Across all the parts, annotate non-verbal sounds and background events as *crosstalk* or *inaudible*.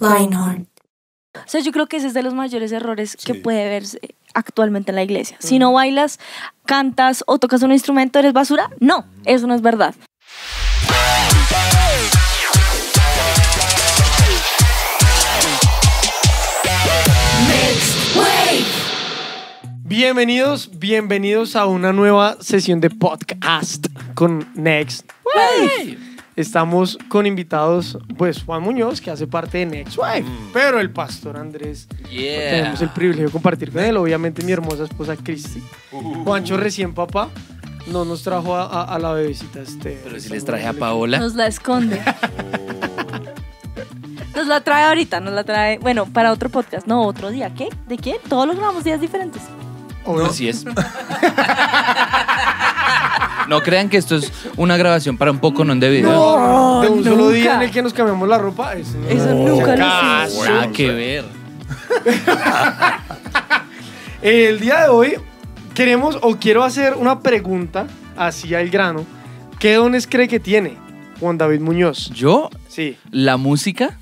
Lionheart. O sea, yo creo que ese es de los mayores errores que puede verse actualmente en la iglesia. Si no bailas, cantas o tocas un instrumento, ¿eres basura? No, eso no es verdad. Bienvenidos, bienvenidos a una nueva sesión de podcast con Next Wave. Estamos con invitados, pues Juan Muñoz, que hace parte de Next Wave, pero el pastor Andrés. Yeah. Tenemos el privilegio de compartir con él, obviamente mi hermosa esposa Cristi. Juancho recién papá, no nos trajo a, a- a la bebecita este. Pero si les traje a Paola. Nos la esconde. *laughs* Nos la trae ahorita, nos la trae, bueno, para otro podcast, no, otro día. ¿Qué? ¿De qué? Todos lo grabamos días diferentes. Así es. *laughs* No crean que esto es una grabación para un poco no en debido. No, de un solo día en el que nos cambiamos la ropa. Eso, nunca lo hicimos. Nada que ver. *laughs* El día de hoy queremos o quiero hacer una pregunta así al grano. ¿Qué dones cree que tiene Juan David Muñoz? Yo, Sí. la música.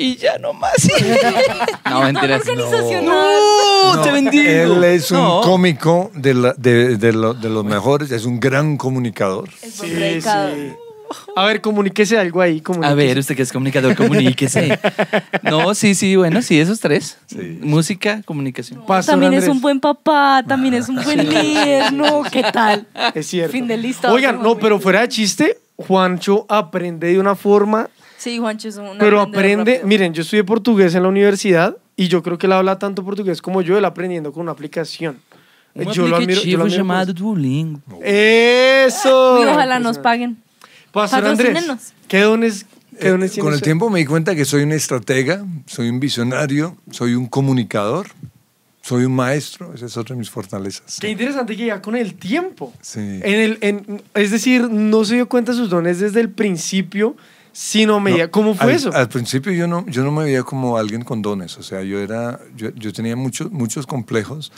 Y ya no más. *laughs* no, mentiras. *laughs* Organizacional. No, No, te bendigo. Él es un No. cómico de, la- de- de lo- de los mejores, es un gran comunicador. Es un Sí, predicador. sí. A ver, comuníquese algo ahí. A ver, usted que es comunicador, comuníquese. *laughs* No, sí, sí, bueno, sí, esos tres. Sí. Música, comunicación. Pastor También es un buen papá, también es un buen líder, ¿no? ¿Qué tal? Es cierto. Fin de lista. Oigan, no, pero fuera de chiste, Juancho aprende de una forma, Sí, Juancho es un pero aprende. rápido. Miren, yo estudié portugués en la universidad y yo creo que él habla tanto portugués como yo, él aprendiendo con una aplicación. Un yo lo admiro. Yo lo admiro llamado por Duolingo. eso. Y ojalá nos paguen. Pastor Andrés. ¿qué dones, qué dones Eh, tiene con el tiempo me di cuenta que soy un estratega, soy un visionario, soy un comunicador, soy un maestro, esa es otra de mis fortalezas. Qué interesante que ya con el tiempo. Sí. En el, en- es decir, no se dio cuenta de sus dones desde el principio, sino medida. No, ¿Cómo fue al, eso? Al principio yo no, yo no me veía como alguien con dones, o sea, yo, era, yo, yo tenía muchos, muchos complejos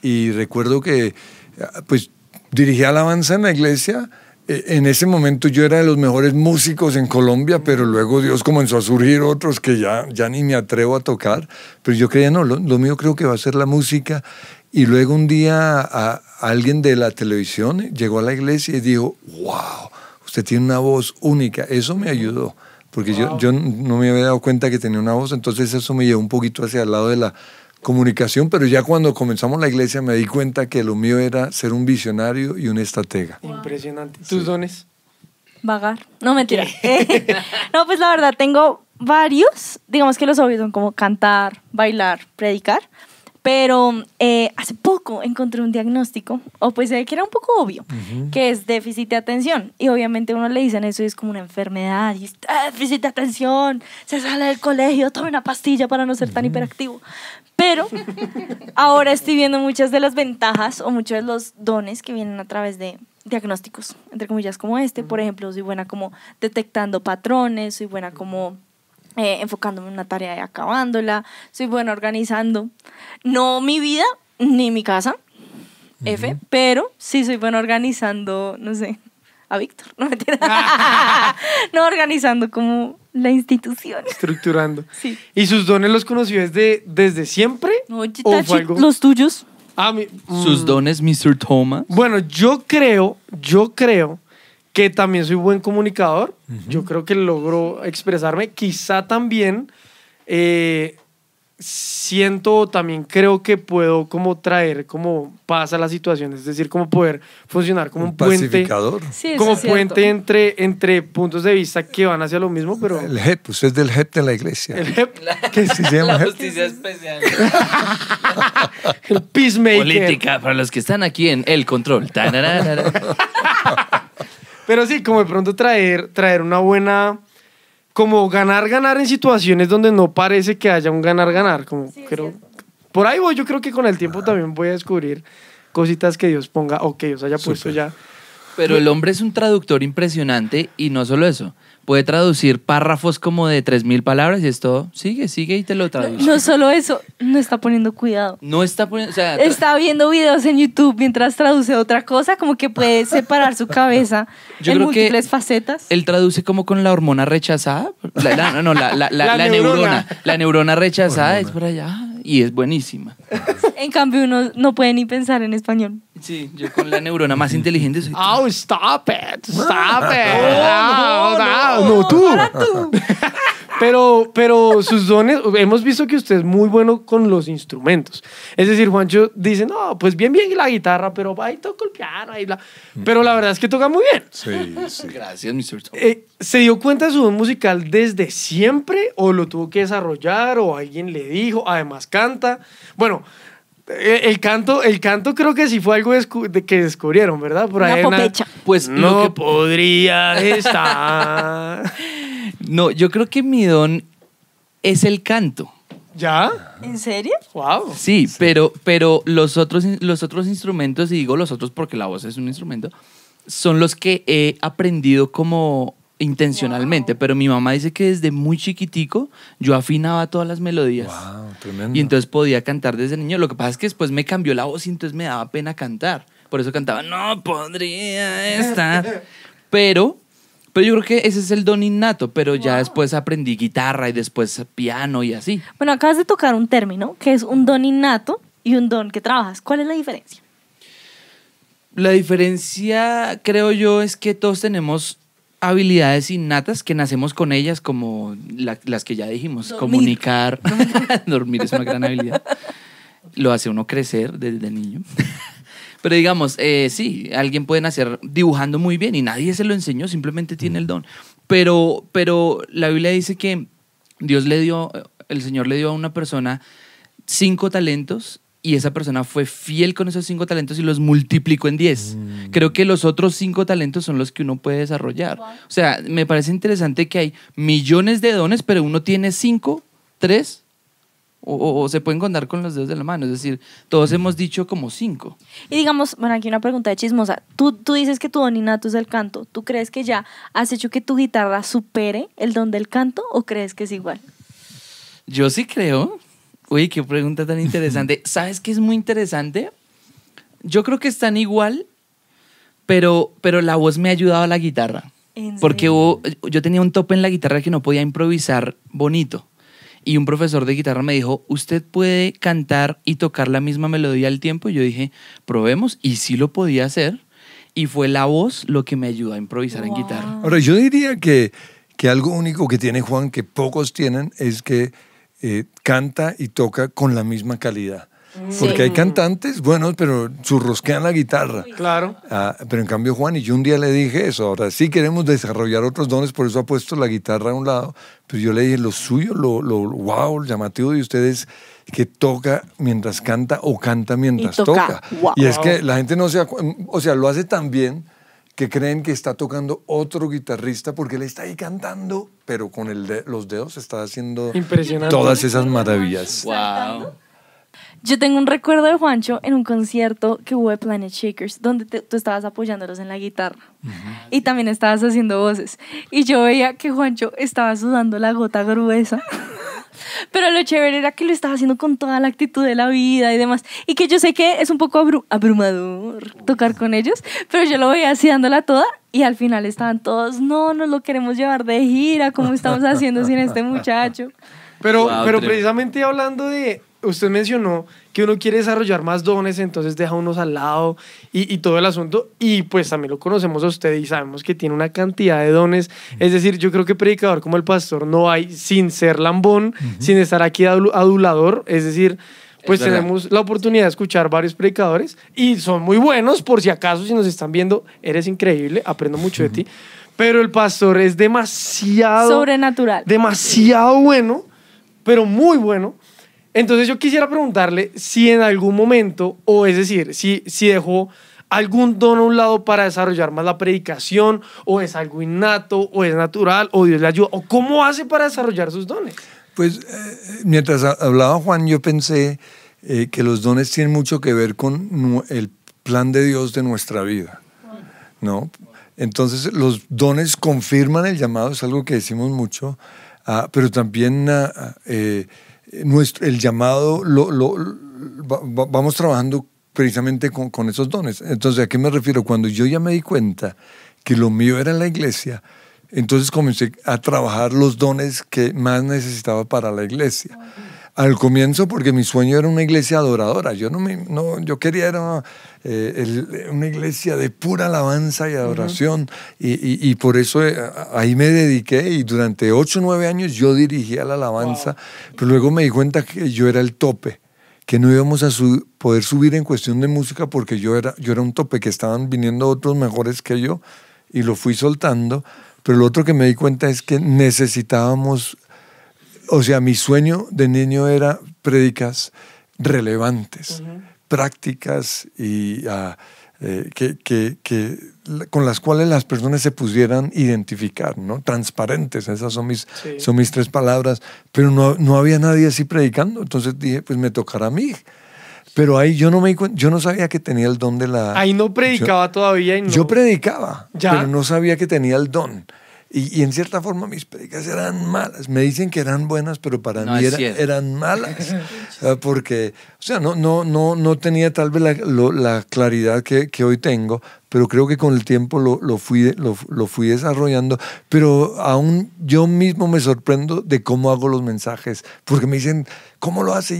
y recuerdo que ah, pues dirigía alabanza en la iglesia. Eh, En ese momento yo era de los mejores músicos en Colombia, pero luego Dios comenzó a surgir otros que ya, ya ni me atrevo a tocar. Pero yo creía, no, lo, lo mío creo que va a ser la música. Y luego un día a- alguien de la televisión llegó a la iglesia y dijo, wow, usted tiene una voz única. Eso me ayudó, porque yo, yo no me había dado cuenta que tenía una voz, entonces eso me llevó un poquito hacia el lado de la comunicación, pero ya cuando comenzamos la iglesia me di cuenta que lo mío era ser un visionario y un estratega. Impresionante. ¿Tus dones? Vagar. No, mentira. *laughs* *laughs* No, pues la verdad, tengo varios. Digamos que los obvios son como cantar, bailar, predicar. Pero eh, hace poco encontré un diagnóstico, o pues eh, que era un poco obvio, que es déficit de atención. Y obviamente uno le dicen eso y es como una enfermedad, y es "Ah, déficit de atención, se sale del colegio, tome una pastilla para no ser tan hiperactivo. Pero ahora estoy viendo muchas de las ventajas o muchos de los dones que vienen a través de diagnósticos, entre comillas, como este. Por ejemplo, soy buena como detectando patrones, soy buena como eh, enfocándome en una tarea y acabándola, soy buena organizando, no mi vida ni mi casa, F, pero sí soy buena organizando, no sé, a Víctor, no mentira. *laughs* *laughs* no organizando como la institución. Estructurando. Sí. ¿Y sus dones los conoció desde, desde siempre? Oye, ¿O fue algo- los tuyos. Ah, mi- Sus mm, dones, Mr. Thomas. Bueno, yo creo, yo creo que también soy buen comunicador. Yo creo que logro expresarme. Quizá también eh, siento, también creo que puedo como traer como paz a la situación. Es decir, como poder funcionar como un, Un puente. pacificador. Sí, eso Como es puente entre, entre puntos de vista que van hacia lo mismo, pero El JEP, usted es del JEP de la iglesia. el, hep- *laughs* ¿Qué se llama La JEP? justicia especial. el peacemaker. Política, para los que están aquí en El Control. *laughs* Pero sí, como de pronto traer, traer una buena, como ganar, ganar en situaciones donde no parece que haya un ganar, ganar. Como creo, por ahí voy, yo creo que con el tiempo también voy a descubrir cositas que Dios ponga o que Dios haya puesto Súper. ya. Pero el hombre es un traductor impresionante y no solo eso. Puede traducir párrafos como de 3.000 palabras y esto sigue, sigue y te lo traduce. No solo eso, no está poniendo cuidado. No está poniendo, o sea, Está viendo videos en YouTube mientras traduce otra cosa, como que puede separar su cabeza *laughs* Yo en creo que múltiples facetas. él traduce como con la hormona rechazada. La, la- no, no, la, la, la- La la neurona. neurona. La neurona rechazada es por allá y es buenísima. *laughs* En cambio, uno no puede ni pensar en español. Sí, yo con la neurona más inteligente soy. Oh, stop it, stop it. *laughs* No, no, no, tú. *laughs* Pero, pero sus dones, hemos visto que usted es muy bueno con los instrumentos. Es decir, Juancho dice, no, pues bien, bien la guitarra, pero ahí toco el piano, ahí bla. Pero la verdad es que toca muy bien. Sí, sí. Gracias, Mr. Tom. Eh, ¿Se dio cuenta de su don musical desde siempre o lo tuvo que desarrollar o alguien le dijo? Además canta. Bueno, eh, el canto, el canto creo que sí fue algo descu- de que descubrieron, ¿verdad? Por Una ahí popecha. Pues no lo que- podría *laughs* estar. No, yo creo que mi don es el canto. ¿Ya? ¿En serio? Wow. Sí, pero, pero los, otros, los otros instrumentos, y digo los otros porque la voz es un instrumento, son los que he aprendido como intencionalmente. Pero mi mamá dice que desde muy chiquitico yo afinaba todas las melodías. Wow, tremendo. Y entonces podía cantar desde niño. Lo que pasa es que después me cambió la voz y entonces me daba pena cantar. Por eso cantaba, no podría estar. *laughs* Pero, pero yo creo que ese es el don innato. Pero ya después aprendí guitarra y después piano y así. Bueno, acabas de tocar un término que es un don innato y un don que trabajas. ¿Cuál es la diferencia? La diferencia, creo yo, es que todos tenemos habilidades innatas que nacemos con ellas, como la- las que ya dijimos, Dormir. comunicar, *laughs* *laughs* dormir es una gran habilidad. Lo hace uno crecer desde niño. Pero digamos, eh, sí, alguien puede nacer dibujando muy bien y nadie se lo enseñó, simplemente tiene el don. Pero, pero la Biblia dice que Dios le dio, el Señor le dio a una persona cinco talentos y esa persona fue fiel con esos cinco talentos y los multiplicó en diez. Creo que los otros cinco talentos son los que uno puede desarrollar. O sea, me parece interesante que hay millones de dones, pero uno tiene cinco, tres, o, se pueden contar con los dedos de la mano. Es decir, todos hemos dicho como cinco. Y digamos, bueno, aquí una pregunta de chismosa. Tú, tú dices que tu don innato es el canto. ¿Tú crees que ya has hecho que tu guitarra supere el don del canto o crees que es igual? Yo sí creo. Uy, qué pregunta tan interesante. *laughs* ¿Sabes qué es muy interesante? Yo creo que están igual, pero, pero la voz me ha ayudado a la guitarra. ¿En Porque hubo- yo tenía un tope en la guitarra que no podía improvisar bonito. Y un profesor de guitarra me dijo, ¿usted puede cantar y tocar la misma melodía al tiempo? Y yo dije, probemos. Y sí lo podía hacer. Y fue la voz lo que me ayudó a improvisar en guitarra. Ahora, yo diría que, que algo único que tiene Juan, que pocos tienen, es que eh, canta y toca con la misma calidad. Porque hay cantantes buenos, pero churrosquean la guitarra. Claro. Ah, pero en cambio Juan, y yo un día le dije eso, ahora sí queremos desarrollar otros dones, por eso ha puesto la guitarra a un lado, pero yo le dije, lo suyo, lo, lo wow, llamativo de ustedes que toca mientras canta o canta mientras Y toca. toca. Wow. Y es que la gente no se, acu- o sea, lo hace tan bien que creen que está tocando otro guitarrista porque él está ahí cantando, pero con el de- los dedos está haciendo todas esas maravillas. Wow. Yo tengo un recuerdo de Juancho en un concierto que hubo de Planet Shakers, donde te- tú estabas apoyándolos en la guitarra y también estabas haciendo voces. Y yo veía que Juancho estaba sudando la gota gruesa. *laughs* Pero lo chévere era que lo estaba haciendo con toda la actitud de la vida y demás. Y que yo sé que es un poco abru- abrumador tocar con ellos, pero yo lo veía así dándola toda y al final estaban todos, no, nos lo queremos llevar de gira, ¿cómo estamos haciendo sin este muchacho? Pero, Wow, pero tremendo. precisamente hablando de, usted mencionó que uno quiere desarrollar más dones, entonces deja unos al lado y, y todo el asunto. Y pues también lo conocemos a usted y sabemos que tiene una cantidad de dones. Es decir, yo creo que predicador como el pastor no hay sin ser lambón, sin estar aquí adu- adulador. Es decir, pues Es verdad. tenemos la oportunidad de escuchar varios predicadores y son muy buenos, por si acaso, si nos están viendo, eres increíble, aprendo mucho de ti. Pero el pastor es demasiado Sobrenatural. demasiado bueno, pero muy bueno. Entonces yo quisiera preguntarle si en algún momento, o es decir, si, si dejó algún don a un lado para desarrollar más la predicación, o es algo innato, o es natural, o Dios le ayuda, o cómo hace para desarrollar sus dones. Pues eh, mientras ha- hablaba Juan, yo pensé eh, que los dones tienen mucho que ver con el plan de Dios de nuestra vida, ¿no? Entonces los dones confirman el llamado, es algo que decimos mucho, ah, pero también ah, ah, eh, nuestro, el llamado lo, lo- va- va- vamos trabajando precisamente con, con esos dones. Entonces, ¿a qué me refiero? Cuando yo ya me di cuenta que lo mío era la iglesia, entonces comencé a trabajar los dones que más necesitaba para la iglesia. Al comienzo, porque mi sueño era una iglesia adoradora. Yo no, me, no yo quería era, eh, el- una iglesia de pura alabanza y adoración. y, y- y por eso eh, ahí me dediqué y durante ocho o nueve años yo dirigía la alabanza. Pero luego me di cuenta que yo era el tope que no íbamos a su- poder subir en cuestión de música porque yo era, yo era un tope, que estaban viniendo otros mejores que yo y lo fui soltando. Pero lo otro que me di cuenta es que necesitábamos, o sea, mi sueño de niño era prédicas relevantes, prácticas y ah, eh, que, que- que la- con las cuales las personas se pudieran identificar, ¿no? Transparentes, esas son mis, Sí. son mis tres palabras, pero no, no había nadie así predicando, entonces dije, pues me tocará a mí. Pero ahí yo no me yo no sabía que tenía el don de la... Ahí no predicaba todavía y no. Yo predicaba, Ya. pero no sabía que tenía el don. Y, y en cierta forma mis predicas eran malas. Me dicen que eran buenas, pero para No mí era- eran malas. *laughs* Porque, o sea, no, no, no, no tenía tal vez la, lo- la claridad que, que hoy tengo, pero creo que con el tiempo lo, lo, fui, lo, lo fui desarrollando. Pero aún yo mismo me sorprendo de cómo hago los mensajes, porque me dicen, ¿cómo lo hace?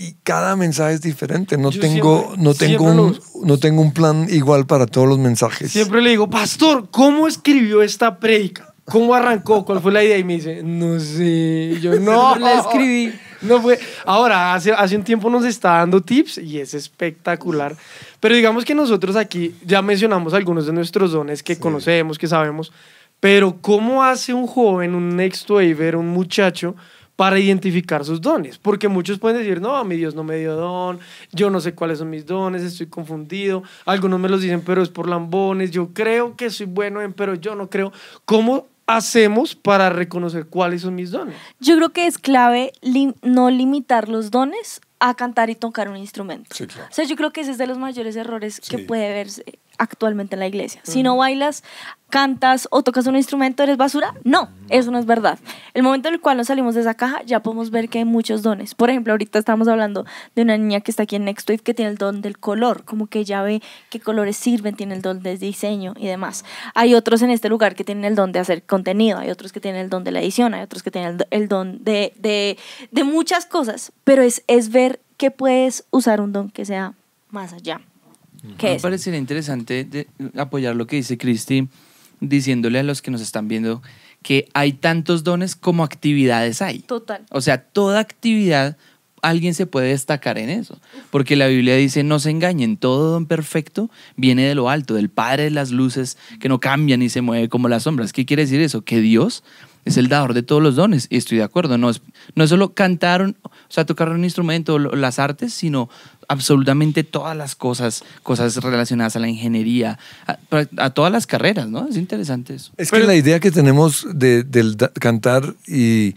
Y, cada mensaje es diferente. No Yo tengo, siempre- no, tengo un, los- no tengo un plan igual para todos los mensajes. Siempre le digo, pastor, ¿cómo escribió esta prédica? ¿Cómo arrancó? ¿Cuál fue la idea? Y me dice, no sé. Yo, *laughs* no. La escribí. No fue. Ahora, hace, hace un tiempo nos está dando tips y es espectacular. Pero digamos que nosotros aquí ya mencionamos algunos de nuestros dones que conocemos, que sabemos. Pero, ¿cómo hace un joven, un next waver, un muchacho, para identificar sus dones? Porque muchos pueden decir, no, mi Dios no me dio don, yo no sé cuáles son mis dones, estoy confundido. Algunos me los dicen, pero es por lambones. Yo creo que soy bueno en, pero yo no creo. ¿Cómo hacemos para reconocer cuáles son mis dones? Yo creo que es clave lim- no limitar los dones a cantar y tocar un instrumento. Sí, claro. O sea, yo creo que ese es de los mayores errores que puede verse actualmente en la iglesia. Si no bailas, cantas o tocas un instrumento, ¿eres basura? No, eso no es verdad. El momento en el cual nos salimos de esa caja, ya podemos ver que hay muchos dones. Por ejemplo, ahorita estamos hablando de una niña que está aquí en Next Wave que tiene el don del color, como que ya ve qué colores sirven, tiene el don de diseño y demás. Hay otros en este lugar que tienen el don de hacer contenido, hay otros que tienen el don de la edición, hay otros que tienen el don de, de, de muchas cosas, pero es, es ver que puedes usar un don que sea más allá. Me eso. parecería interesante de- apoyar lo que dice Cristi, diciéndole a los que nos están viendo que hay tantos dones como actividades hay. Total. O sea, toda actividad, alguien se puede destacar en eso. Porque la Biblia dice, no se engañen, todo don perfecto viene de lo alto, del Padre de las luces, que no cambian y se mueve como las sombras. ¿Qué quiere decir eso? Que Dios es el dador de todos los dones. Y estoy de acuerdo, no es, no es solo cantar, o sea, tocar un instrumento, las artes, sino absolutamente todas las cosas, cosas relacionadas a la ingeniería, a, a todas las carreras, ¿no? Es interesante eso. Es Pero- que la idea que tenemos de, del cantar y,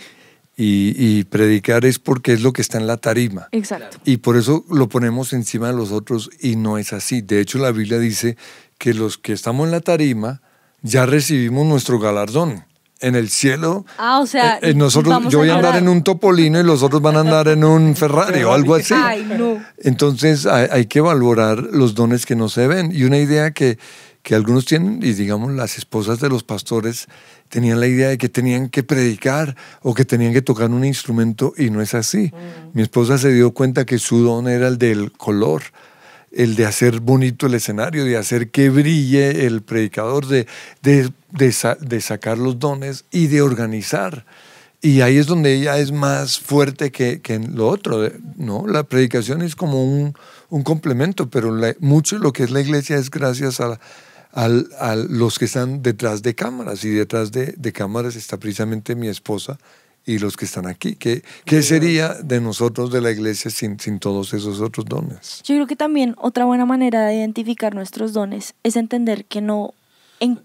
y- y predicar es porque es lo que está en la tarima. Exacto. Y por eso lo ponemos encima de los otros y no es así. De hecho, la Biblia dice que los que estamos en la tarima ya recibimos nuestro galardón. En el cielo, Ah, o sea, eh, eh, nosotros, yo voy a andar en un topolino y los otros van a andar en un *laughs* Ferrari o algo así. Ay, no. Entonces hay, hay que valorar los dones que no se ven. Y una idea que, que algunos tienen, y digamos las esposas de los pastores tenían la idea de que tenían que predicar o que tenían que tocar un instrumento y no es así. Mi esposa se dio cuenta que su don era el del color, el de hacer bonito el escenario, de hacer que brille el predicador, de, de, de sa- de sacar los dones y de organizar. Y ahí es donde ella es más fuerte que, que en lo otro, de- ¿no? La predicación es como un, un complemento, pero la- mucho lo que es la iglesia es gracias a, al- a los que están detrás de cámaras. Y detrás de, de cámaras está precisamente mi esposa y los que están aquí. ¿Qué, qué sería de nosotros, de la iglesia, sin, sin todos esos otros dones? Yo creo que también otra buena manera de identificar nuestros dones es entender que no en,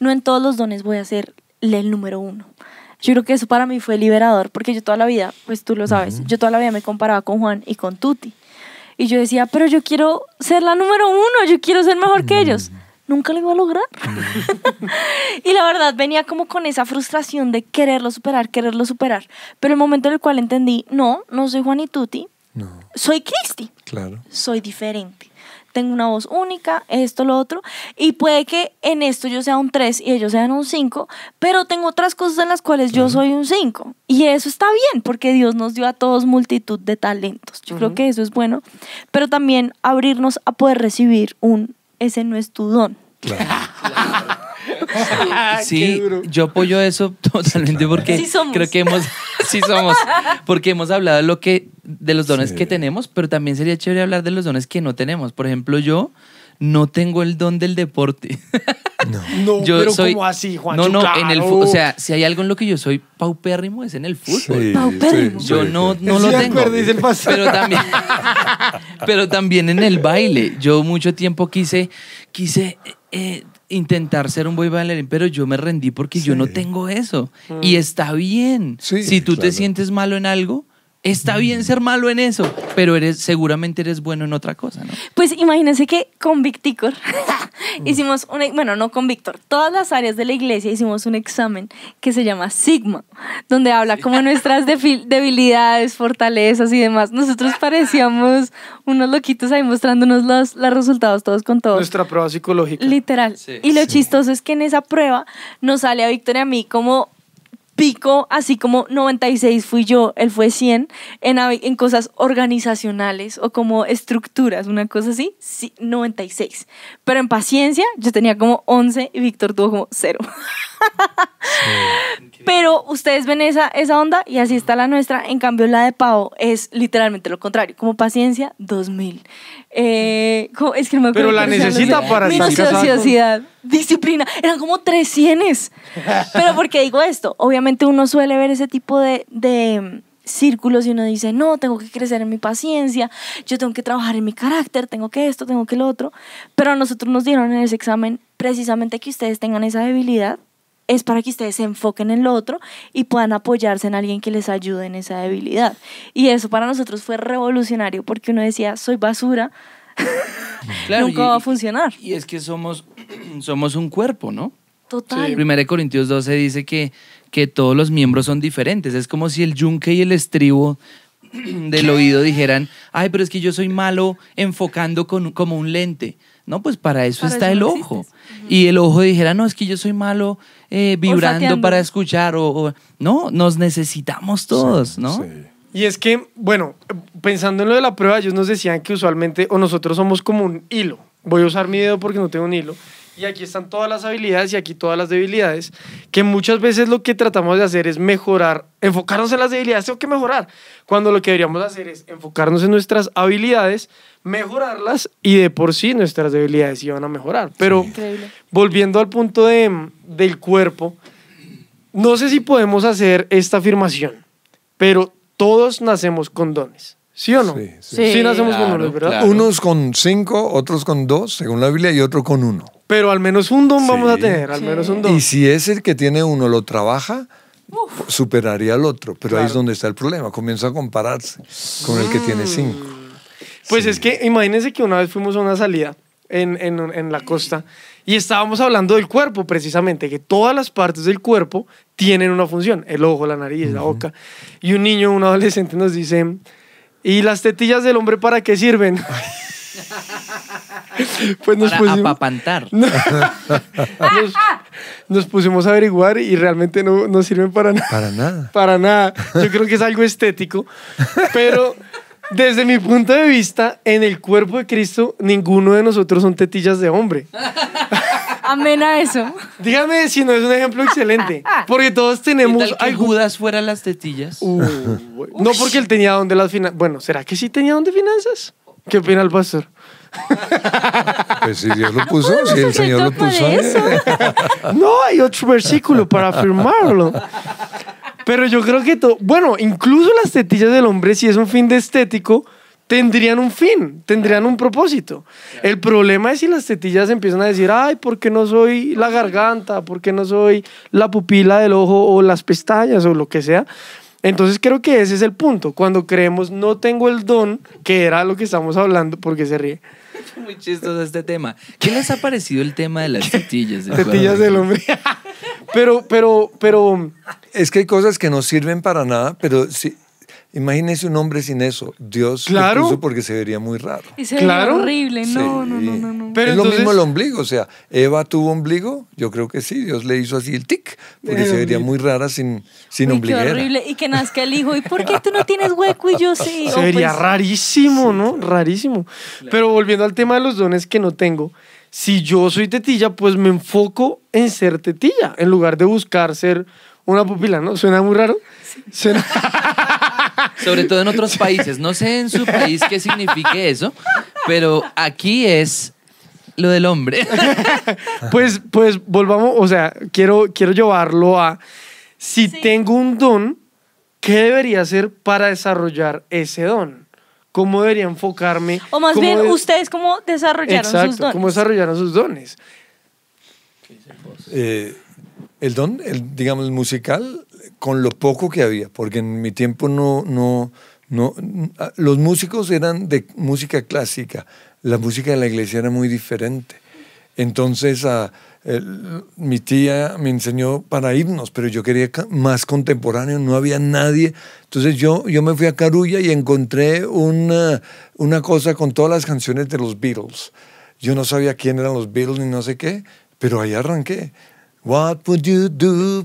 no en todos los dones voy a ser el número uno. Yo creo que eso para mí fue liberador, porque yo toda la vida, pues tú lo sabes, yo toda la vida me comparaba con Juan y con Tuti. Y yo decía, pero yo quiero ser la número uno, yo quiero ser mejor que ellos. Nunca lo iba a lograr. *laughs* y la verdad venía como con esa frustración de quererlo superar, quererlo superar. Pero el momento en el cual entendí, no, no soy Juan y Tuti, No, soy Cristi claro. soy diferente. Tengo una voz única, esto, lo otro. Y puede que en esto yo sea un 3 y ellos sean un 5, pero tengo otras cosas en las cuales yo soy un 5. Y eso está bien, porque Dios nos dio a todos multitud de talentos. Yo creo que eso es bueno. Pero también abrirnos a poder recibir un, ese no es tu don. claro. Sí, *laughs* yo apoyo eso totalmente porque Sí somos. creo que hemos, *laughs* sí somos, porque hemos hablado de lo que, de los dones Sí. que tenemos, pero también sería chévere hablar de los dones que no tenemos. Por ejemplo, yo no tengo el don del deporte. *laughs* No, *laughs* yo pero soy, como así, Juan. No, no, en el, o sea, si hay algo en lo que yo soy paupérrimo es en el fútbol. Sí, Paupérrimo. sí, Yo sí, no, no lo tengo. el. Pero también, *laughs* pero también en el baile. Yo mucho tiempo quise, quise eh, intentar ser un boy bailarín, pero yo me rendí porque yo no tengo eso. Y está bien. Sí, si tú te sientes malo en algo, está bien ser malo en eso, pero eres, seguramente eres bueno en otra cosa, ¿no? Pues imagínense que con Víctor *laughs* hicimos un, bueno, no con Víctor, todas las áreas de la iglesia hicimos un examen que se llama Sigma, donde habla como nuestras *laughs* debilidades, fortalezas y demás. Nosotros parecíamos unos loquitos ahí mostrándonos los, los resultados todos con todos. Nuestra prueba psicológica. Literal. Sí. y lo Sí. chistoso es que en esa prueba nos sale a Víctor y a mí como pico, así como 96 fui yo, él fue 100, en, en cosas organizacionales o como estructuras, una cosa así, sí, 96. Pero en paciencia yo tenía como 11 y Víctor tuvo como 0. *laughs* Pero ustedes ven esa, esa onda y así está la nuestra. En cambio, la de Pau es literalmente lo contrario. Como paciencia, 2000. Eh, es que no me acuerdo Pero la los necesita para Minuciosidad, disciplina. Eran como tres cienes. Pero ¿por qué digo esto? Obviamente uno suele ver ese tipo de, de mm, círculos y uno dice, no, tengo que crecer en mi paciencia, yo tengo que trabajar en mi carácter, tengo que esto, tengo que lo otro. Pero a nosotros nos dieron en ese examen precisamente que ustedes tengan esa debilidad es para que ustedes se enfoquen en lo otro y puedan apoyarse en alguien que les ayude en esa debilidad. Y eso para nosotros fue revolucionario porque uno decía, soy basura, *laughs* Claro, nunca y- va a funcionar. Y es que somos, *clears throat* somos un cuerpo, ¿no? Total. Primera de Corintios 12 dice que, que todos los miembros son diferentes. Es como si el yunque y el estribo *clears throat* del oído dijeran, ay, pero es que yo soy malo enfocando con, como un lente. No, pues para eso Para está eso el no ojo. Y el ojo dijera, no, es que yo soy malo eh, vibrando para escuchar. O, o- no, nos necesitamos todos, ¿no? Sí. Y es que, bueno, pensando en lo de la prueba, ellos nos decían que usualmente, o nosotros somos como un hilo. Voy a usar mi dedo porque no tengo un hilo. Y aquí están todas las habilidades y aquí todas las debilidades, que muchas veces lo que tratamos de hacer es mejorar, enfocarnos en las debilidades, tengo que mejorar, cuando lo que deberíamos hacer es enfocarnos en nuestras habilidades, mejorarlas y de por sí nuestras debilidades iban a mejorar. Pero Increíble. volviendo al punto de, del cuerpo, no sé si podemos hacer esta afirmación, pero todos nacemos con dones. ¿Sí o no? Sí, sí. Sí, nacemos con dones, ¿verdad? claro. Unos con cinco, otros con dos, según la Biblia, y otro con uno. Pero al menos un don vamos a Sí. tener, al Sí. menos un don. Y si es el que tiene uno lo trabaja, superaría al otro. Pero ahí es Claro. donde está el problema. Comienza a compararse con el que tiene cinco. Pues Sí. es que imagínense que una vez fuimos a una salida en, en, en la costa y estábamos hablando del cuerpo precisamente, que todas las partes del cuerpo tienen una función, el ojo, la nariz, la boca. Y un niño, un adolescente nos dice, ¿y las tetillas del hombre para qué sirven? *laughs* pues nos Para pusimos, apapantar. *laughs* nos, nos pusimos a averiguar y realmente no, no sirven para nada. Para nada. Para nada. Yo creo que es algo estético. Pero desde mi punto de vista, en el cuerpo de Cristo, ninguno de nosotros son tetillas de hombre. *laughs* Amén a eso. Dígame si no es un ejemplo excelente. Porque todos ¿Qué tenemos tal que algo. Judas fuera las tetillas? Uh, no porque él tenía donde las finanzas. Bueno, ¿será que sí tenía donde finanzas? ¿Qué opina el pastor? *laughs* Pues si Dios lo puso, si el Señor lo puso. eso. *laughs* No, hay otro versículo para afirmarlo. Pero yo creo que todo, bueno, incluso las tetillas del hombre, si es un fin de estético, tendrían un fin, tendrían un propósito. El problema es si las tetillas empiezan a decir, ay, ¿por qué no soy la garganta? ¿Por qué no soy la pupila del ojo o las pestañas o lo que sea? Entonces creo que ese es el punto. Cuando creemos no tengo el don, que era lo que estamos hablando, porque se ríe. *laughs* Muy chistoso este tema. ¿Qué les ha parecido el tema de las tetillas? Tetillas del hombre. *laughs* pero, pero, pero, Es que hay cosas que no sirven para nada, pero si, imagínese un hombre sin eso. Dios lo puso porque se vería muy raro. Y se Claro. ve horrible. No, Sí. no, no, no, no. Pero es lo mismo el ombligo, o sea, Eva tuvo ombligo, yo creo que sí, Dios le hizo así el tic, porque El se vería muy rara sin, sin Uy, qué ombliguera. horrible. Y que nazca el hijo. ¿Y por qué tú no tienes hueco y yo sí? *laughs* Sería pues, rarísimo, ¿no? Rarísimo. Pero volviendo al tema de los dones que no tengo, si yo soy tetilla, pues me enfoco en ser tetilla, en lugar de buscar ser una pupila, ¿no? ¿Suena muy raro? Suena- *laughs* Sobre todo en otros países. No sé en su país qué signifique eso, pero aquí es lo del hombre. *laughs* Pues, pues volvamos, o sea, quiero, quiero llevarlo a, si Sí. tengo un don, ¿qué debería hacer para desarrollar ese don? ¿Cómo debería enfocarme? O más ¿Cómo bien, de- ustedes cómo desarrollaron Exacto, sus dones. ¿cómo desarrollaron sus dones? Eh, el don, el, digamos, el musical, con lo poco que había, porque en mi tiempo no, no, no, ah, los músicos eran de música clásica, la música de la iglesia era muy diferente. Entonces, ah, el- mi tía me enseñó para himnos, pero yo quería más contemporáneo, no había nadie. Entonces yo, yo me fui a Carulla y encontré una, una cosa con todas las canciones de los Beatles. Yo no sabía quién eran los Beatles ni no sé qué, pero ahí arranqué. What would you do?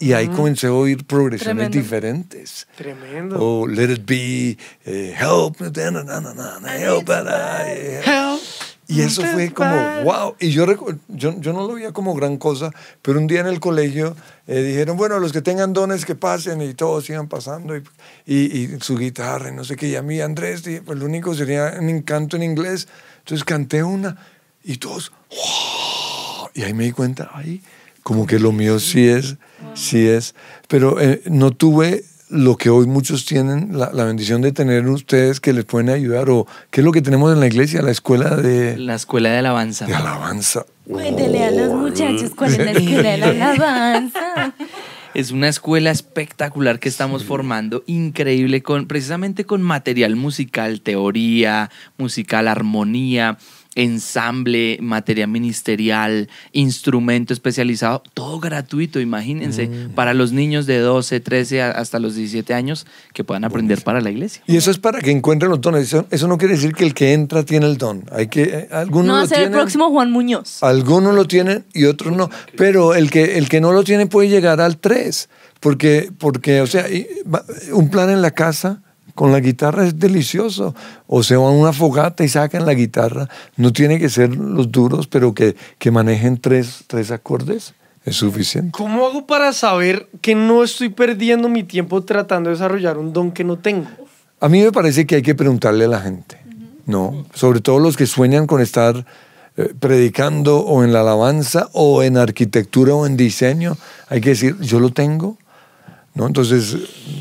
Y ahí comencé a oír progresiones Tremendo. diferentes. Tremendo. O Let It Be, eh, Help, na, na, na, na, na, na, help, na, na, eh, Help. y eso fue como, wow. Y yo, yo, yo no lo veía como gran cosa, pero un día en el colegio eh, dijeron, bueno, los que tengan dones que pasen y todos iban pasando y, y, y su guitarra y no sé qué. Y a mí, Andrés, dije, pues lo único sería un encanto en inglés. Entonces canté una y todos, wow. Y ahí me di cuenta, ay, como que lo mío sí es, sí es. Pero eh, no tuve lo que hoy muchos tienen, la, la bendición de tener ustedes que les pueden ayudar, o qué es lo que tenemos en la iglesia, la escuela de, La escuela de alabanza. de alabanza. Cuéntele a los muchachos cuál es la escuela de la alabanza. *laughs* Es una escuela espectacular que estamos formando, increíble, con, precisamente con material musical, teoría, musical, armonía, ensamble, materia ministerial, instrumento especializado, todo gratuito, imagínense, para los niños de 12, 13 a- hasta los 17 años que puedan aprender para la iglesia. Y eso es para que encuentren los dones. Eso, eso no quiere decir que el que entra tiene el don. Hay que, eh, algunos No va lo a ser el próximo Juan Muñoz. Algunos lo tienen y otros no. Pero el que, el que no lo tiene puede llegar al 3. Porque, porque, o sea, un plan en la casa con la guitarra es delicioso. O se van a una fogata y sacan la guitarra. No tiene que ser los duros, pero que, que manejen tres, tres acordes. Es suficiente. ¿Cómo hago para saber que no estoy perdiendo mi tiempo tratando de desarrollar un don que no tengo? A mí me parece que hay que preguntarle a la gente, ¿no? Sobre todo los que sueñan con estar eh, predicando o en la alabanza o en arquitectura o en diseño. Hay que decir, yo lo tengo, ¿no? Entonces,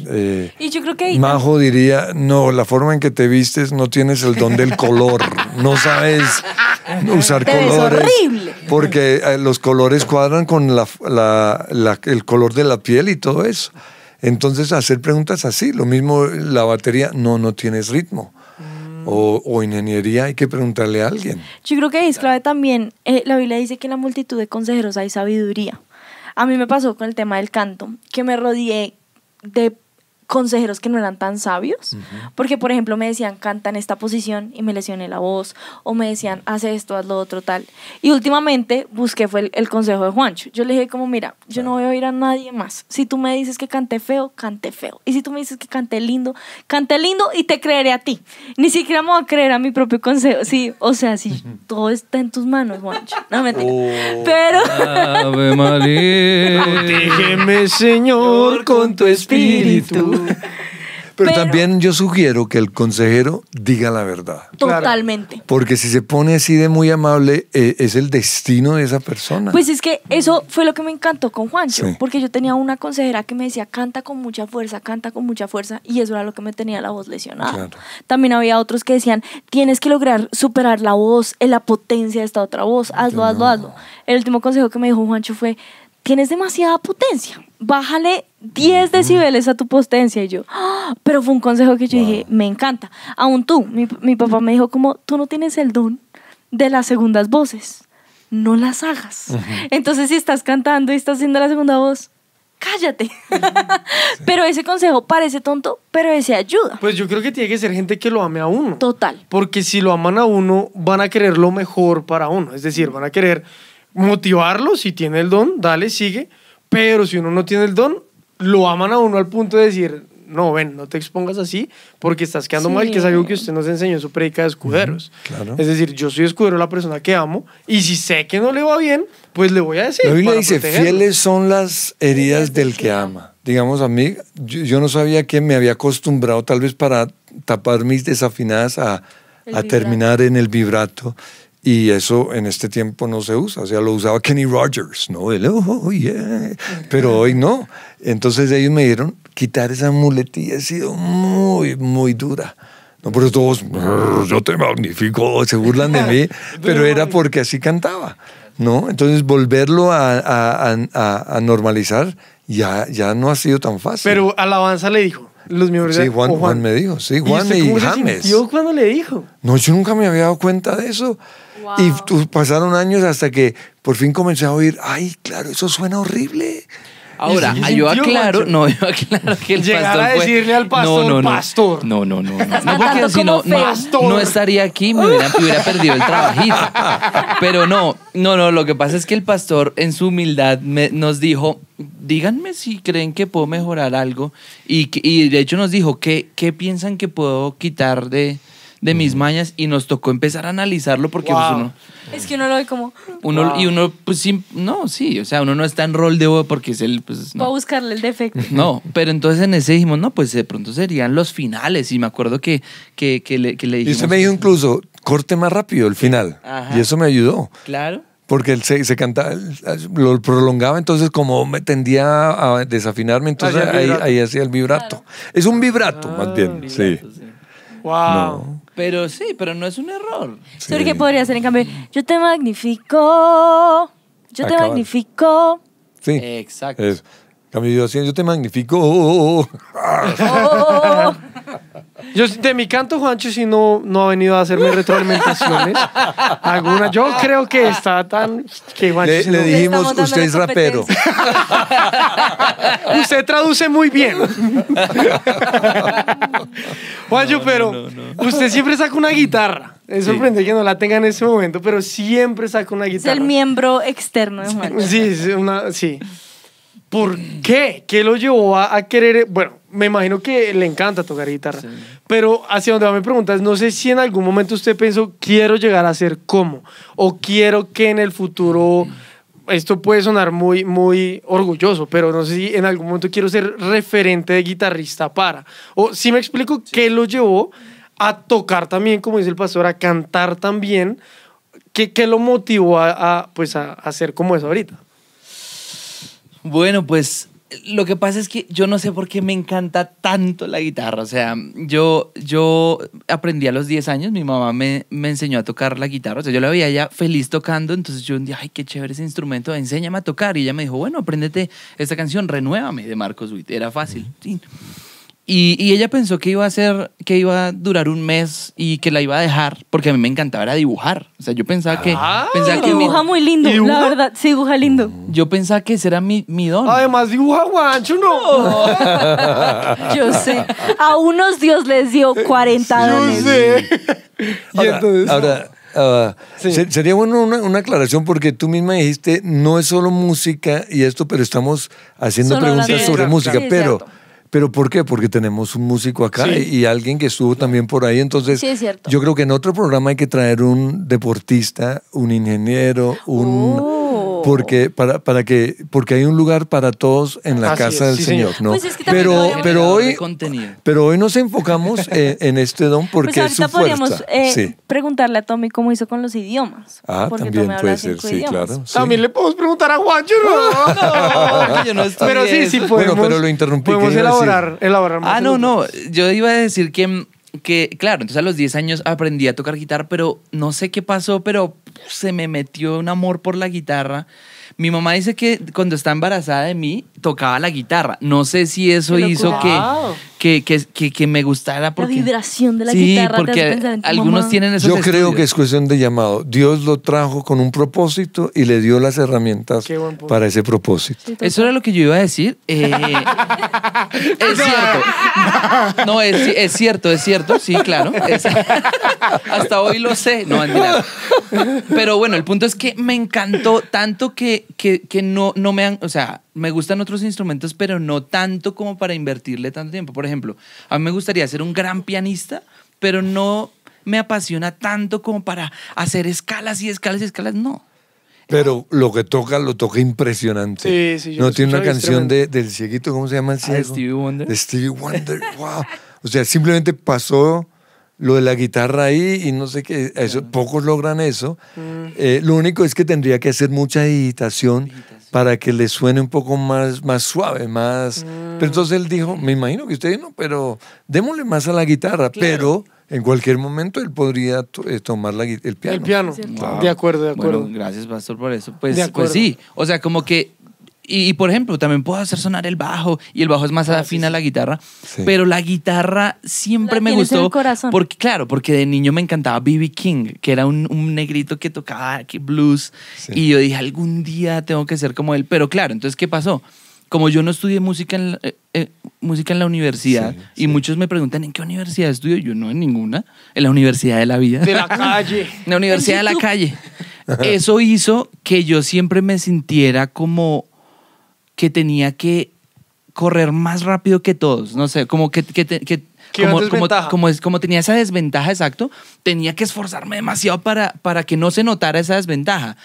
eh, Y yo creo que ahí Majo diría, no, la forma en que te vistes no tienes el don del color, no sabes usar Te ves colores. horrible. Porque eh, los colores cuadran con la, la- la- el color de la piel y todo eso. Entonces, hacer preguntas así, lo mismo la batería, no, no tienes ritmo. O, o ingeniería, hay que preguntarle a alguien. Yo creo que es clave también, eh, la Biblia dice que en la multitud de consejeros hay sabiduría. A mí me pasó con el tema del canto, que me rodeé de consejeros que no eran tan sabios, porque por ejemplo me decían canta en esta posición y me lesioné la voz, o me decían hace esto, haz lo otro, tal. Y últimamente busqué fue el, el consejo de Juancho. Yo le dije como, mira, yo no voy a oír a nadie más. Si tú me dices que cante feo, cante feo. Y si tú me dices que cante lindo, cante lindo y te creeré a ti. Ni siquiera me voy a creer a mi propio consejo. Sí, o sea, si todo está en tus manos, Juancho. No me Pero... Ave María. Protégeme, Señor, con tu espíritu. Pero, también yo sugiero que el consejero diga la verdad. Totalmente. Porque si se pone así de muy amable, eh, es el destino de esa persona. Pues es que eso fue lo que me encantó con Juancho, Sí. porque yo tenía una consejera que me decía, canta con mucha fuerza, canta con mucha fuerza, y eso era lo que me tenía la voz lesionada. Claro. También había otros que decían, tienes que lograr superar la voz, en la potencia de esta otra voz, hazlo, hazlo, hazlo. El último consejo que me dijo Juancho fue, tienes demasiada potencia, bájale 10 decibeles a tu potencia. Y yo, "Ah", pero fue un consejo que yo dije, me encanta. Aún tú, mi, mi papá me dijo como, tú no tienes el don de las segundas voces, no las hagas. Entonces si estás cantando y estás haciendo la segunda voz, cállate. *laughs* pero ese consejo parece tonto, pero ese ayuda. Pues yo creo que tiene que ser gente que lo ame a uno. Total. Porque si lo aman a uno, van a querer lo mejor para uno. Es decir, van a querer motivarlo. Si tiene el don, dale, sigue. Pero si uno no tiene el don, lo aman a uno al punto de decir, no, ven, no te expongas así porque estás quedando Sí. mal, que es algo que usted nos enseñó en su predica de escuderos. claro. Es decir, yo soy escudero de la persona que amo y si sé que no le va bien, pues le voy a decir. La Biblia dice, protegerlo. fieles son las heridas del que ama. Digamos, a mí, yo, yo no sabía que me había acostumbrado tal vez para tapar mis desafinadas a, a terminar en el vibrato. Y eso en este tiempo no se usa. O sea, lo usaba Kenny Rogers, ¿no? El, oh, yeah. Pero hoy no. Entonces ellos me dieron quitar esa muletilla. Ha sido muy, muy dura. No, por eso todos, "Brr, yo te magnifico, se burlan de mí, *laughs* pero era porque así cantaba, ¿no? Entonces volverlo a, a- a- a- normalizar ya, ya no ha sido tan fácil. Pero Alabanza le dijo. Los miembros Sí, Juan- o Juan me dijo, sí, ¿Y Juan usted y cómo se James. sintió cuando le dijo? No, yo nunca me había dado cuenta de eso. Wow. Y pasaron años hasta que por fin comencé a oír, ay, claro, eso suena horrible. Ahora, ¿Y ah, sí yo aclaro, no, yo aclaro que el Llegar pastor a fue- decirle al pastor, no, no, no, pastor. No, no, no. No, no, porque si no, no, estaría aquí, me hubiera, me hubiera perdido el trabajito. Pero no, no, no, lo que pasa es que el pastor en su humildad me- nos dijo, díganme si creen que puedo mejorar algo. Y, y de hecho nos dijo, ¿qué, qué piensan que puedo quitar de, de mis mañas? Y nos tocó empezar a analizarlo porque pues, uno... Es que uno lo ve como, Uno, Wow. Y uno, pues sí, no, sí, o sea, uno no está en rol de porque es el, pues va a no. buscarle el defecto. No, pero entonces en ese dijimos, no, pues de pronto serían los finales. Y me acuerdo que, que, que le, que le Y dijimos. usted me dijo incluso, corte más rápido el final. Ajá. Y eso me ayudó. Claro. Porque él se, se cantaba, lo prolongaba, entonces como me tendía a desafinarme, entonces ahí, vibrato. ahí hacía el vibrato. Es un vibrato, más bien. Sí. Vibrato, sí. Wow. No. Pero sí, pero no es un error. Sobre qué podría ser en cambio, yo te magnifico, yo te magnifico. Sí. Exacto. Eso. En Cambio yo así, yo te magnifico. Oh, Yo de mi canto, Juancho, si no, no ha venido a hacerme retroalimentaciones. *laughs* Alguna. Yo creo que está tan. Que Juancho, Le, si le no- dijimos, usted es rapero. *laughs* *laughs* Usted traduce muy bien. Juancho, pero usted siempre saca una guitarra. Es sorprendente que no la tenga en ese momento, pero siempre saca una es guitarra. el miembro externo de Juan. Sí, sí, una, sí. ¿Por qué? ¿Qué lo llevó a, a querer? Bueno, me imagino que le encanta tocar guitarra. Pero hacia donde va mi pregunta es, no sé si en algún momento usted pensó, quiero llegar a ser como, o quiero que en el futuro, esto puede sonar muy, muy orgulloso, pero no sé si en algún momento quiero ser referente de guitarrista para. O si me explico, ¿qué lo llevó a tocar también, como dice el pastor, a cantar también? ¿Qué, qué lo motivó a, a, pues a, a ser como eso ahorita? Bueno, pues lo que pasa es que yo no sé por qué me encanta tanto la guitarra. O sea, yo, yo aprendí a los 10 años, mi mamá me, me enseñó a tocar la guitarra. O sea, yo la veía ella feliz tocando, entonces yo un día, ay, qué chévere ese instrumento, enséñame a tocar. Y ella me dijo, bueno, apréndete esta canción, renuévame de Marcos Witt. Era fácil. Sí. Y, y ella pensó que iba a ser, que iba a durar un mes y que la iba a dejar, porque a mí me encantaba era dibujar. O sea, yo pensaba que, Ah. pensaba que mi- dibuja muy lindo, la verdad, sí dibuja lindo. yo pensaba que ese era mi, mi don. Además, dibuja guancho, no. *laughs* Yo sé. A unos Dios les dio 40 Yo dones. sé. Y Ahora, entonces. ahora, ah, Sí. sería bueno una, una aclaración porque tú misma dijiste, no es solo música y esto, pero estamos haciendo Solo preguntas sobre música. Sí, pero, cierto. Pero ¿por qué? Porque tenemos un músico acá Sí. y, y alguien que estuvo también por ahí. Entonces, Sí, es cierto. yo creo que en otro programa hay que traer un deportista, un ingeniero, un... Oh. Porque, para, para que, porque hay un lugar para todos en la Así casa es, del sí, Señor. señor. ¿no? Pues es que pero, pero hoy, pero hoy nos enfocamos *laughs* en, en este don porque pues es su ahorita podríamos fuerza. eh, sí. preguntarle a Tommy cómo hizo con los idiomas. Ah, porque también Tommy puede ser, sí, idiomas. claro. sí. También le podemos preguntar a Juancho, ¿no? *laughs* *laughs* No, yo no estudié Pero sí, sí podemos. Bueno, pero lo interrumpí, Podemos elaborar, elaborar más. Ah, no, no. Yo iba a decir que, que, claro, entonces a los 10 años aprendí a tocar guitarra, pero no sé qué pasó, pero se me metió un amor por la guitarra. Mi mamá dice que cuando está embarazada de mí tocaba la guitarra. No sé si eso hizo que, que, que, que, que me gustara. Porque, La vibración de la sí, guitarra porque algunos mamá. tienen esos Yo creo estudios. que es cuestión de llamado. Dios lo trajo con un propósito y le dio las herramientas para ese propósito. Sí. Eso era lo que yo iba a decir. Eh, *laughs* es cierto. No, es, es cierto, es cierto, sí, claro. Es- *laughs* hasta hoy lo sé. No, mentira. Pero bueno, el punto es que me encantó tanto que, que, que no, no me han. O sea, me gustan otros instrumentos, pero no tanto como para invertirle tanto tiempo. Por ejemplo, a mí me gustaría ser un gran pianista, pero no me apasiona tanto como para hacer escalas y escalas y escalas. No. Pero lo que toca, lo toca impresionante. Sí, sí, yo No tiene una canción de, del cieguito, ¿cómo se llama el Ah, ciego? Stevie Wonder. De Stevie Wonder, *laughs* wow. O sea, simplemente pasó lo de la guitarra ahí y no sé qué, eso, pocos logran eso. Mm. Eh, lo único es que tendría que hacer mucha digitación para que le suene un poco más, más suave, más... Mm. Pero entonces él dijo, me imagino que usted no, pero démosle más a la guitarra, pero en cualquier momento él podría to- eh, tomar la el piano. El piano. Cierto. De acuerdo, de acuerdo. Bueno, gracias, Pastor, por eso. Pues, De pues sí, o sea, como que. Y, y, por ejemplo, también puedo hacer sonar el bajo y el bajo es más afín a la guitarra, Sí. pero la guitarra siempre La me tienes en gustó. el corazón. Porque, claro, porque de niño me encantaba B.B. King, que era un, un negrito que tocaba que blues. Sí. Y yo dije, algún día tengo que ser como él. Pero claro, entonces, ¿qué pasó? Como yo no estudié música en la, eh, eh, música en la universidad Sí, y muchos me preguntan, ¿en qué universidad estudio? Yo no, en ninguna. En la Universidad de la Vida. De la *laughs* calle. La Universidad de la. Calle. Eso hizo que yo siempre me sintiera como que tenía que correr más rápido que todos. No sé, como que, como, como, como, tenía esa desventaja, exacto, tenía que esforzarme demasiado para, para que no se notara esa desventaja.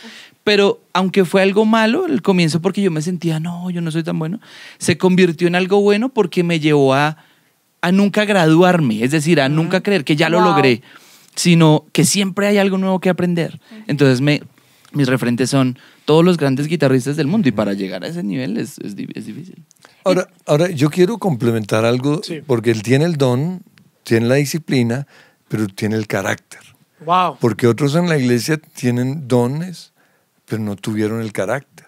Pero aunque fue algo malo el comienzo porque yo me sentía, no, yo no soy tan bueno, se convirtió en algo bueno porque me llevó a, a nunca graduarme, es decir, a nunca creer que ya lo logré, sino que siempre hay algo nuevo que aprender. Entonces me, mis referentes son todos los grandes guitarristas del mundo y para llegar a ese nivel es, es, es difícil. Ahora, ahora, yo quiero complementar algo, Sí. porque él tiene el don, tiene la disciplina, pero tiene el carácter. Wow. Porque otros en la iglesia tienen dones, pero no tuvieron el carácter.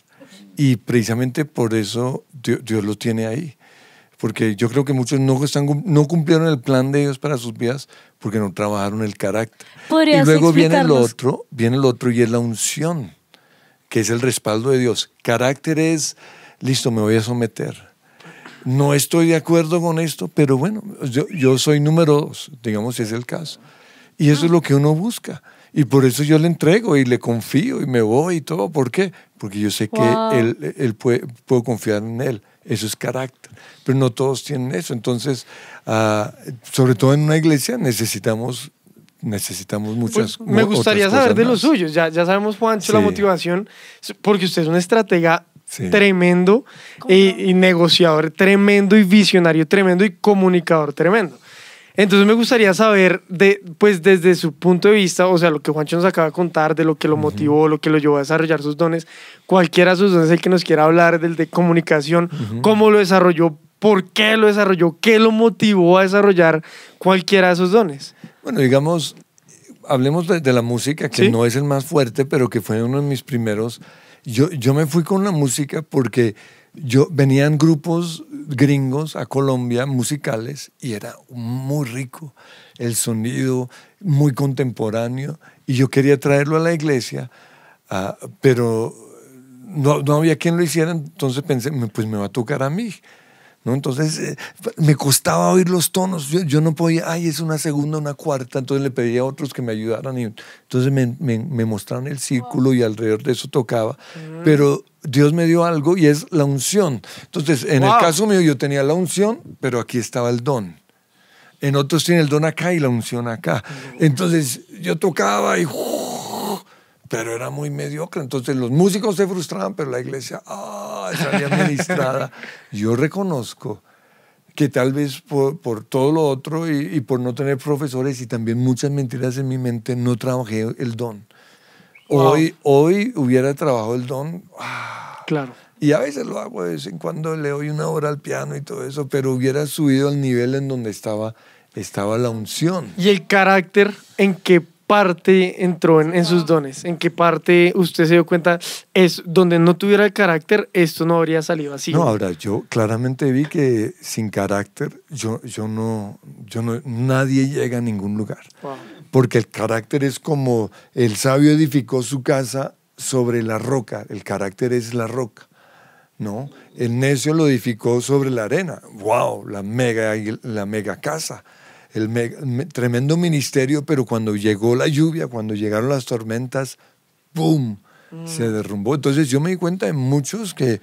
Y precisamente por eso Dios, Dios lo tiene ahí. Porque yo creo que muchos no, están, no cumplieron el plan de Dios para sus vidas porque no trabajaron el carácter. Y ¿Podrías luego viene el otro, viene el otro y es la unción, que es el respaldo de Dios. Carácter es, listo, me voy a someter. No estoy de acuerdo con esto, pero bueno, yo, yo soy número dos, digamos, si es el caso. Y eso es lo que uno busca. Y por eso yo le entrego y le confío y me voy y todo. ¿Por qué? Porque yo sé Wow. que él, él puede, puedo confiar en él. Eso es carácter. Pero no todos tienen eso. Entonces, ah, sobre todo en una iglesia necesitamos, necesitamos muchas Pues, me gustaría saber de los suyos. Ya, ya sabemos, Juancho, la Sí. motivación, porque usted es un estratega Sí. tremendo y, y negociador tremendo y visionario tremendo y comunicador tremendo. Entonces me gustaría saber, de, pues desde su punto de vista, o sea, lo que Juancho nos acaba de contar, de lo que lo motivó, lo que lo llevó a desarrollar sus dones, cualquiera de sus dones, el que nos quiera hablar del de comunicación, cómo lo desarrolló, por qué lo desarrolló, qué lo motivó a desarrollar cualquiera de esos dones. Bueno, digamos, hablemos de, de la música, que Sí. no es el más fuerte, pero que fue uno de mis primeros. Yo, yo me fui con la música porque yo venían grupos gringos a Colombia musicales y era muy rico el sonido, muy contemporáneo, y yo quería traerlo a la iglesia, ah, pero no, no había quien lo hiciera, entonces pensé, "Me- pues me va a tocar a mí. ¿No? Entonces eh, me costaba oír los tonos. Yo, yo no podía, ay, es una segunda, una cuarta. Entonces le pedía a otros que me ayudaran. Y entonces me, me, me mostraron el círculo y alrededor de eso tocaba. Pero Dios me dio algo y es la unción. Entonces, en Wow. el caso mío, yo tenía la unción, pero aquí estaba el don. En otros tiene el don acá y la unción acá. Entonces yo tocaba y pero era muy mediocre. Entonces los músicos se frustraban, pero la iglesia ah, salía administrada. *laughs* Yo reconozco que tal vez por, por todo lo otro y, y por no tener profesores y también muchas mentiras en mi mente, no trabajé el don. Wow. Hoy, hoy hubiera trabajado el don. ah, Claro. y a veces lo hago de vez en cuando, le doy una hora al piano y todo eso, pero hubiera subido al nivel en donde estaba, estaba la unción. ¿Y el carácter en qué parte entró en, en sus dones? ¿En qué parte usted se dio cuenta? Es donde no tuviera el carácter, esto no habría salido así. No, ahora yo claramente vi que sin carácter yo, yo no, yo no, nadie llega a ningún lugar. Wow. Porque el carácter es como el sabio edificó su casa sobre la roca, el carácter es la roca. ¿no? El necio lo edificó sobre la arena. ¡Wow! La mega, la mega casa. El me- tremendo ministerio, pero cuando llegó la lluvia, cuando llegaron las tormentas, ¡boom! Se derrumbó. Entonces yo me di cuenta de muchos que,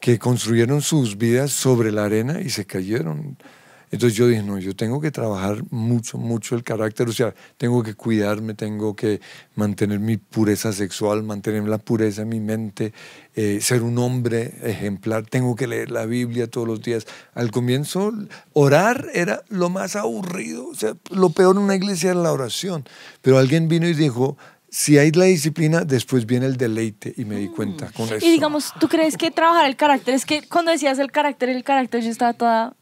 que construyeron sus vidas sobre la arena y se cayeron. Entonces yo dije, no, yo tengo que trabajar mucho, mucho el carácter, o sea, tengo que cuidarme, tengo que mantener mi pureza sexual, mantener la pureza en mi mente, eh, ser un hombre ejemplar, tengo que leer la Biblia todos los días. Al comienzo, orar era lo más aburrido, o sea, lo peor en una iglesia era la oración, pero alguien vino y dijo, si hay la disciplina, después viene el deleite y me di cuenta con eso. Y digamos, ¿tú crees que trabajar el carácter es que cuando decías el carácter, el carácter yo estaba toda...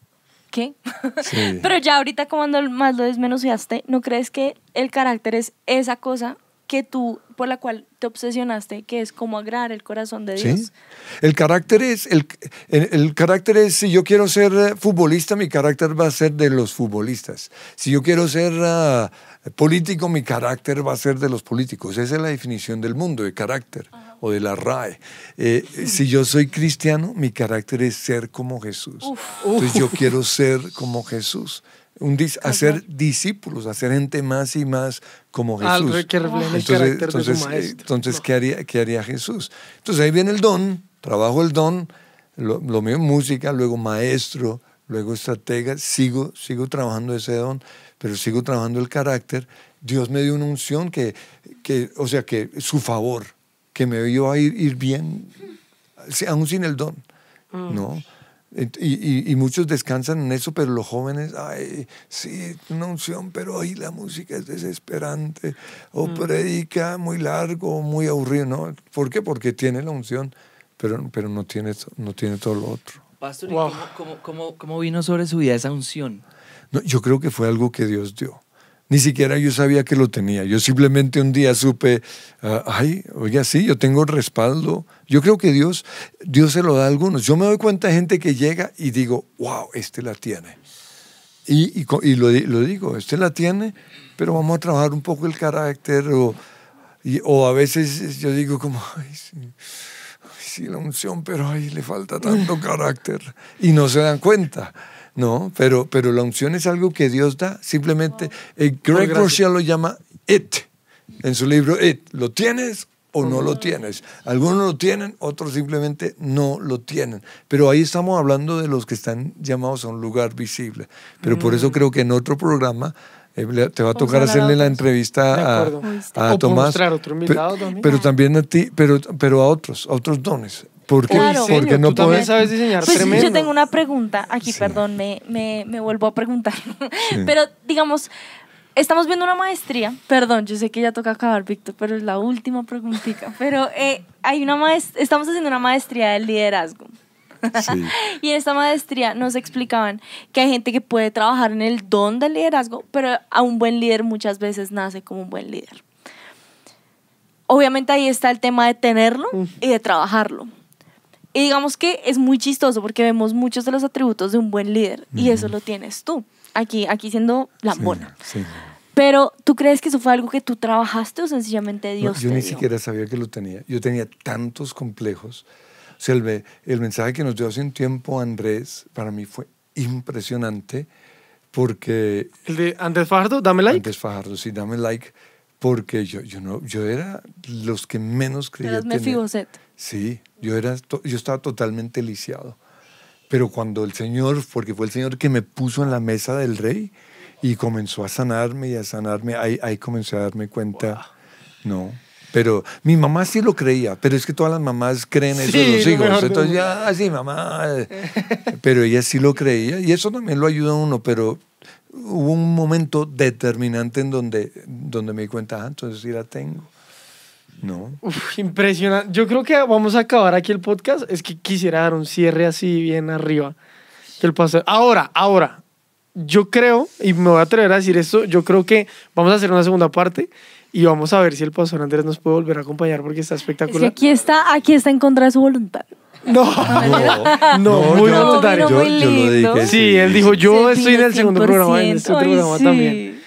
¿Qué? Sí. *laughs* Pero ya ahorita como más lo desmenuciaste, ¿no crees que el carácter es esa cosa que tú, por la cual te obsesionaste, que es como agradar el corazón de Dios? Sí. El carácter es, el, el, el carácter es, si yo quiero ser eh, futbolista, mi carácter va a ser de los futbolistas. Si yo quiero ser ah, político, mi carácter va a ser de los políticos. Esa es la definición del mundo, de carácter o de la RAE. Eh, si yo soy cristiano, mi carácter es ser como Jesús. Entonces yo quiero ser como Jesús. Un dis- hacer discípulos, hacer gente más y más como Al Jesús. re- que reflejen el Entonces, carácter de su eh, maestro. entonces, No. ¿qué, haría, ¿qué haría Jesús? Entonces ahí viene el don, trabajo el don, lo, lo mío en música, luego maestro, luego estratega, sigo, sigo trabajando ese don, pero sigo trabajando el carácter. Dios me dio una unción que, que o sea, que su favor, que me vio a ir, ir bien, aún sin el don, ¿no? Ent- Y, y- y muchos descansan en eso, pero los jóvenes, ay, sí, una unción, pero ahí la música es desesperante, o predica muy largo, muy aburrido, ¿no? ¿Por qué? Porque tiene la unción, pero, pero no, tiene, no tiene todo lo otro. Pastor, ¿y Wow. cómo, cómo, cómo, cómo vino sobre su vida esa unción? No, yo creo que fue algo que Dios dio. Ni siquiera yo sabía que lo tenía. Yo simplemente un día supe, ah, ay, oiga, sí, yo tengo respaldo. Yo creo que Dios, Dios se lo da a algunos. Yo me doy cuenta de gente que llega y digo, wow, este la tiene. Y, lo, di- lo digo, este la tiene, pero vamos a trabajar un poco el carácter. O, o a veces yo digo como, ay, sí, la unción, pero ay, le falta tanto carácter. Y no se dan cuenta. No, pero, pero la unción es algo que Dios da. Simplemente, eh, Greg. Rochelle lo llama it. En su libro It. ¿Lo tienes o no lo tienes? Algunos lo tienen, otros simplemente no lo tienen. Pero ahí estamos hablando de los que están llamados a un lugar visible. Pero por eso creo que en otro programa eh, te va a tocar hacerle la entrevista a, acuerdo. a Tomás. otro invitado también. Pero, también a ti, pero, pero a otros, a otros dones. Porque, Claro. porque no puedes. sabes diseñar Pues tremendo. yo tengo una pregunta aquí, Sí. perdón, me, me, me vuelvo a preguntar. *laughs* Pero digamos, estamos viendo una maestría, perdón, yo sé que ya toca acabar, Víctor, pero es la última preguntita. Pero eh, hay una maest- estamos haciendo una maestría de liderazgo. Sí. *laughs* Y en esta maestría nos explicaban que hay gente que puede trabajar en el don del liderazgo, pero a un buen líder muchas veces nace como un buen líder. Obviamente ahí está el tema de tenerlo y de trabajarlo. Y digamos que es muy chistoso porque vemos muchos de los atributos de un buen líder y eso lo tienes tú, aquí, aquí siendo lambona. Sí, sí. Pero ¿tú crees que eso fue algo que tú trabajaste o sencillamente No, Dios yo te ni dio? siquiera sabía que lo tenía. Yo tenía tantos complejos. O sea, el, me- el mensaje que nos dio hace un tiempo Andrés, para mí fue impresionante porque El de Andrés Fajardo, dame like. Andrés Fajardo, sí, dame like, porque yo, yo, no, yo era los que menos creía Eras tener. Mefiboset. Sí, yo, era, yo estaba totalmente lisiado. Pero cuando el Señor, porque fue el Señor que me puso en la mesa del rey y comenzó a sanarme y a sanarme, ahí, ahí comencé a darme cuenta, no, Pero mi mamá sí lo creía, pero es que todas las mamás creen eso de Sí, los lo hijos. Entonces ya, así mamá. Pero ella sí lo creía y eso también lo ayuda a uno, pero hubo un momento determinante en donde, donde me di cuenta, ah, entonces sí la tengo. No. Uf, impresionante. Yo creo que vamos a acabar aquí el podcast. Es que quisiera dar un cierre así bien arriba. Que el pastor- Ahora, ahora. Yo creo, y me voy a atrever a decir esto, yo creo que vamos a hacer una segunda parte y vamos a ver si el pastor Andrés nos puede volver a acompañar porque está Es que espectacular. aquí está, aquí está en contra de su voluntad. No, no, muy yo- voluntario. yo- yo lo dediqué, Sí, él dijo, yo estoy en el segundo programa, en este 100%. otro Ay, programa sí. también.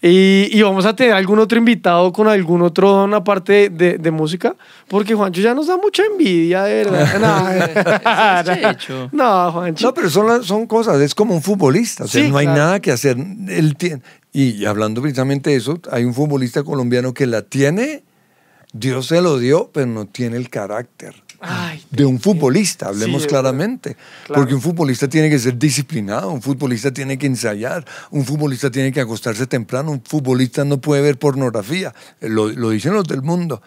Y, y vamos a tener algún otro invitado con algún otro don aparte de, de música, porque Juancho ya nos da mucha envidia, de verdad. *laughs* No, Juancho. No, pero son, las- son cosas, es como un futbolista, o sea, Sí, no hay claro. nada que hacer. Él tiene, y, y hablando precisamente de eso, hay un futbolista colombiano que la tiene, Dios se lo dio, pero no tiene el carácter Ay, de un futbolista, hablemos Sí, claramente. Claro. Porque un futbolista tiene que ser disciplinado, un futbolista tiene que ensayar, un futbolista tiene que acostarse temprano, un futbolista no puede ver pornografía. Eh, Lo, lo dicen los del mundo.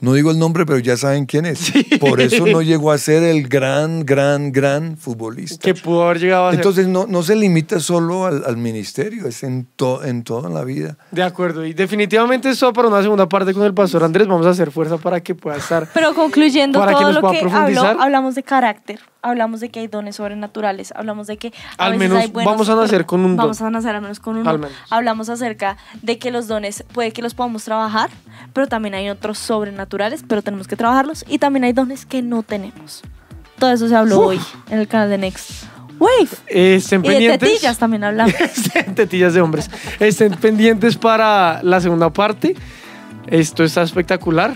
No digo el nombre, pero ya saben quién es. Por eso no llegó a ser el gran, gran, gran futbolista. que pudo haber llegado a ser. Entonces no, no se limita solo al, al ministerio, es en, to- en toda la vida. de acuerdo. Y definitivamente esto para una segunda parte con el pastor Andrés. Vamos a hacer fuerza para que pueda estar. Pero concluyendo Para que todo nos lo pueda que profundizar. habló, hablamos de carácter, hablamos de que hay dones sobrenaturales, hablamos de que a Al veces menos hay buenos- vamos a nacer con un don. Vamos a nacer al menos con uno. Al menos. Hablamos acerca de que los dones puede que los podamos trabajar, pero también hay otros sobrenaturales, pero tenemos que trabajarlos y también hay dones que no tenemos. Todo eso se habló Uf. hoy en el canal de Next Wave. Estén Y de pendientes. tetillas también hablamos. *laughs* Tetillas de hombres. Estén pendientes para la segunda parte. Esto está espectacular.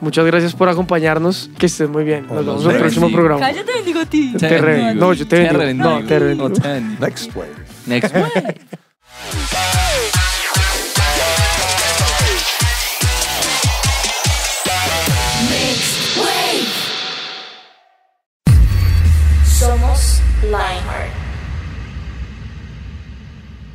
Muchas gracias por acompañarnos. Que estés muy bien. Nos vemos en el próximo programa. Cállate, bendigo a ti. Te re- no, yo te bendigo. No, te bendigo. Next wave. Next wave. Somos Lionheart.